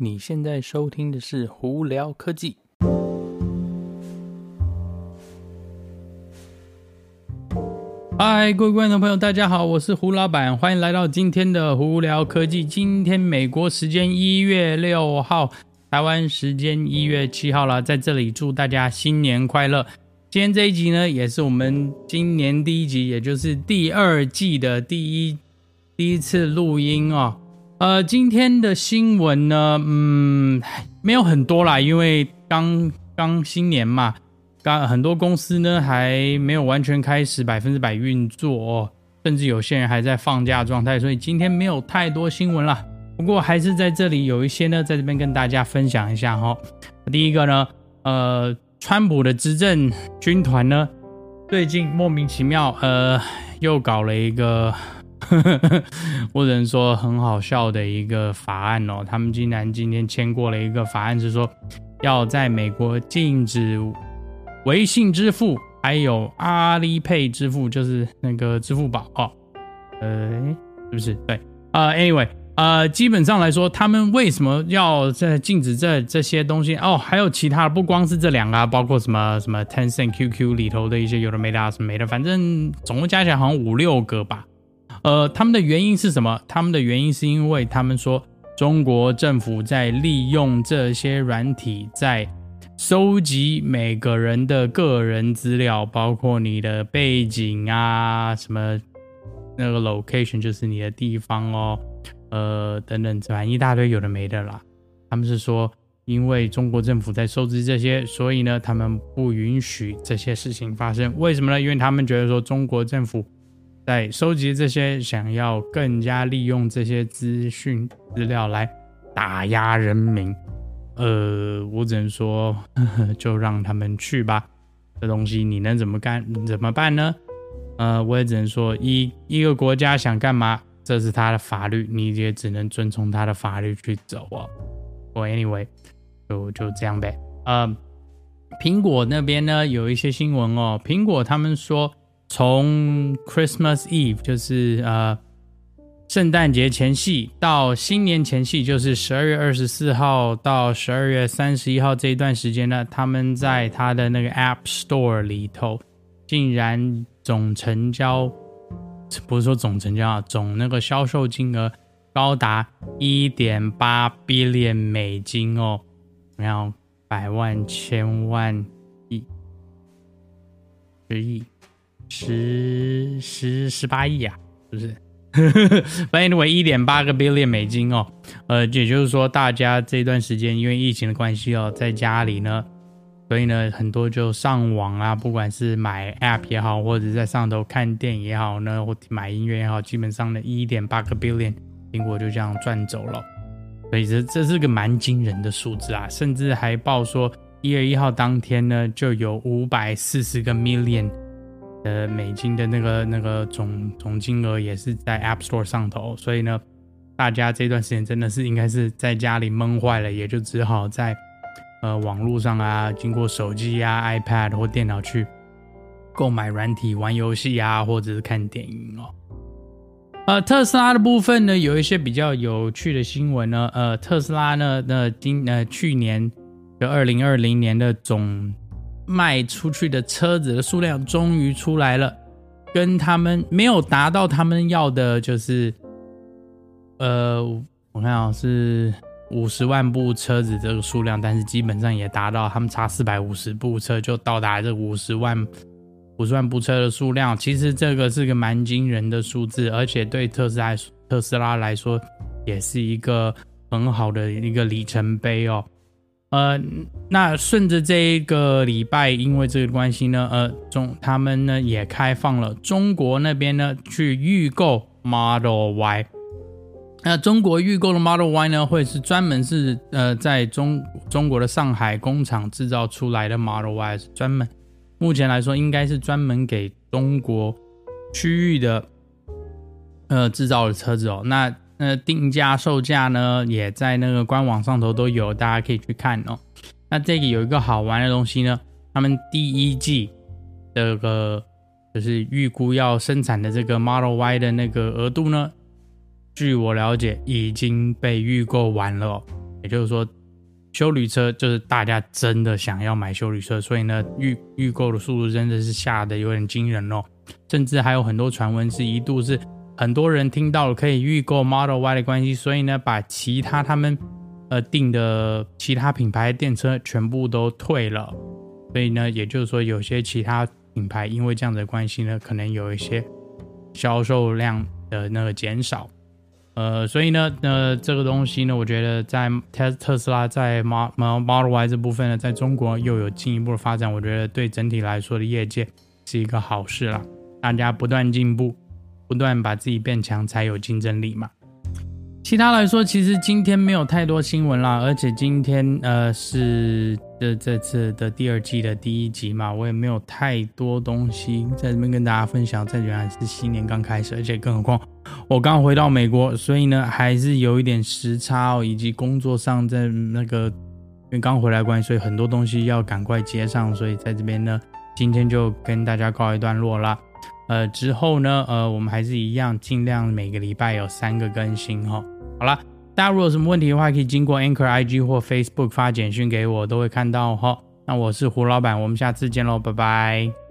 你现在收听的是胡聊科技。嗨，各位观众朋友，大家好，我是胡老板，欢迎来到今天的胡聊科技。今天美国时间一月六号，台湾时间一月七号了，在这里祝大家新年快乐。今天这一集呢，也是我们今年第一集，也就是第二季的第一第一次录音哦。呃，今天的新闻呢，嗯，没有很多啦，因为刚刚新年嘛。刚很多公司呢还没有完全开始百分之百运作哦，甚至有些人还在放假状态，所以今天没有太多新闻了。不过还是在这里有一些呢，在这边跟大家分享一下哈。第一个呢，呃，川普的执政军团呢，最近莫名其妙呃又搞了一个，呵呵我只能说很好笑的一个法案哦。他们竟然今天签过了一个法案，是说要在美国禁止。微信支付还有阿里 Pay 支付，就是那个支付宝哦，呃，是不是？对，呃，Anyway，呃，基本上来说，他们为什么要在禁止这这些东西？哦，还有其他的，不光是这两个，啊包括什么什么 Tencent QQ 里头的一些有的没的啊什么没的，反正总共加起来好像五六个吧。呃，他们的原因是什么？他们的原因是因为他们说中国政府在利用这些软体在。收集每个人的个人资料，包括你的背景啊，什么那个 location 就是你的地方哦，呃，等等，反正一大堆有的没的啦。他们是说，因为中国政府在收集这些，所以呢，他们不允许这些事情发生。为什么呢？因为他们觉得说，中国政府在收集这些，想要更加利用这些资讯资料来打压人民。呃，我只能说呵呵，就让他们去吧。这东西你能怎么干？怎么办呢？呃，我也只能说，一一个国家想干嘛，这是他的法律，你也只能遵从他的法律去走哦。我 anyway，就就这样呗。呃，苹果那边呢，有一些新闻哦。苹果他们说，从 Christmas Eve 就是呃。圣诞节前夕到新年前夕，就是十二月二十四号到十二月三十一号这一段时间呢，他们在他的那个 App Store 里头，竟然总成交，不是说总成交啊，总那个销售金额高达一点八 billion 美金哦，然后百万、千万、亿、十亿、十十十八亿啊，是不是？反正为一点八个 billion 美金哦，呃，也就是说，大家这段时间因为疫情的关系哦，在家里呢，所以呢，很多就上网啊，不管是买 app 也好，或者在上头看电影也好呢，或买音乐也好，基本上呢，一点八个 billion，苹果就这样赚走了。所以这这是个蛮惊人的数字啊，甚至还报说一月一号当天呢，就有五百四十个 million。呃，美金的那个那个总总金额也是在 App Store 上头，所以呢，大家这段时间真的是应该是在家里闷坏了，也就只好在呃网络上啊，经过手机啊、iPad 或电脑去购买软体玩游戏啊，或者是看电影哦。呃，特斯拉的部分呢，有一些比较有趣的新闻呢。呃，特斯拉呢，那今呃去年的二零二零年的总卖出去的车子的数量终于出来了，跟他们没有达到他们要的，就是，呃，我看啊是五十万部车子这个数量，但是基本上也达到，他们差四百五十部车就到达这五十万五十万部车的数量。其实这个是个蛮惊人的数字，而且对特斯拉特斯拉来说也是一个很好的一个里程碑哦。呃，那顺着这一个礼拜，因为这个关系呢，呃，中他们呢也开放了中国那边呢去预购 Model Y。那中国预购的 Model Y 呢，会是专门是呃在中中国的上海工厂制造出来的 Model Y，是专门目前来说应该是专门给中国区域的呃制造的车子哦。那那定价售价呢，也在那个官网上头都有，大家可以去看哦。那这个有一个好玩的东西呢，他们第一季这个就是预估要生产的这个 Model Y 的那个额度呢，据我了解已经被预购完了。也就是说，修旅车就是大家真的想要买修旅车，所以呢，预预购的速度真的是下得有点惊人哦。甚至还有很多传闻是一度是很多人听到了可以预购 Model Y 的关系，所以呢，把其他他们呃订的其他品牌电车全部都退了。所以呢，也就是说，有些其他品牌因为这样的关系呢，可能有一些销售量的那个减少。呃，所以呢，呃，这个东西呢，我觉得在特特斯拉在 Model Y 这部分呢，在中国又有进一步的发展，我觉得对整体来说的业界是一个好事啦。大家不断进步，不断把自己变强，才有竞争力嘛。其他来说，其实今天没有太多新闻啦，而且今天呃是这这次的第二季的第一集嘛，我也没有太多东西在这边跟大家分享。这原来是新年刚开始，而且更何况。我刚回到美国，所以呢还是有一点时差哦，以及工作上在那个因为刚回来关系，所以很多东西要赶快接上，所以在这边呢，今天就跟大家告一段落啦。呃，之后呢，呃，我们还是一样，尽量每个礼拜有三个更新哈。好啦，大家如果有什么问题的话，可以经过 Anchor IG 或 Facebook 发简讯给我，都会看到哈。那我是胡老板，我们下次见喽，拜拜。